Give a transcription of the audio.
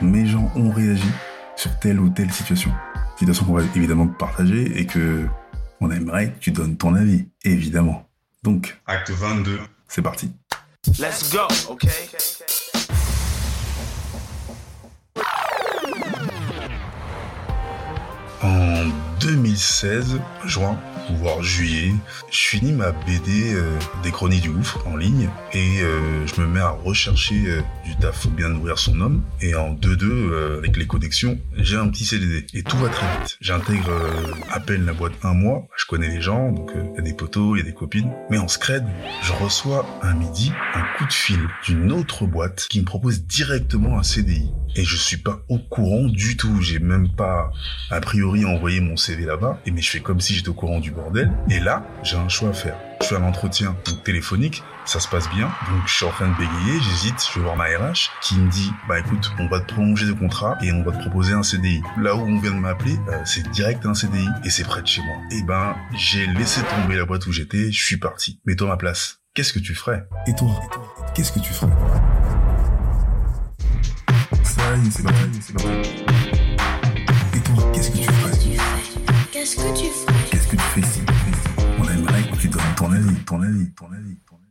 mes gens ont réagi sur telle ou telle situation. Situation qu'on va évidemment partager et que on aimerait que tu donnes ton avis, évidemment. Donc, Acte 22. c'est parti. Let's go, okay? En 2016, juin, voire juillet, je finis ma BD euh, des chroniques du gouffre en ligne et euh, je me mets à rechercher euh, du taf. Faut bien nourrir son homme et en 2-2 euh, avec les connexions j'ai un petit CDD et tout va très vite. J'intègre à peine la boîte un mois je connais les gens donc il y a des potos il y a des copines mais en scred je reçois un midi un coup de fil d'une autre boîte qui me propose directement un CDI et je suis pas au courant du tout. J'ai même pas a priori envoyé mon Là-bas et mais je fais comme si j'étais au courant du bordel et là j'ai un choix à faire je fais un entretien donc, téléphonique, ça se passe bien, donc je suis en train de bégayer, j'hésite, je vais voir ma RH qui me dit bah écoute, on va te prolonger le contrat et on va te proposer un CDI. Là où on vient de m'appeler, euh, c'est direct un CDI et c'est près de chez moi. Et ben j'ai laissé tomber la boîte où j'étais, je suis parti. Mets-toi ma place. Qu'est-ce que tu ferais? Et toi, qu'est-ce que tu ferais? Ça y est, c'est. Qu'est-ce que tu ferais Qu'est-ce que tu fais ici? On aimerait que tu donnes ton avis, ton avis, ton avis, ton avis.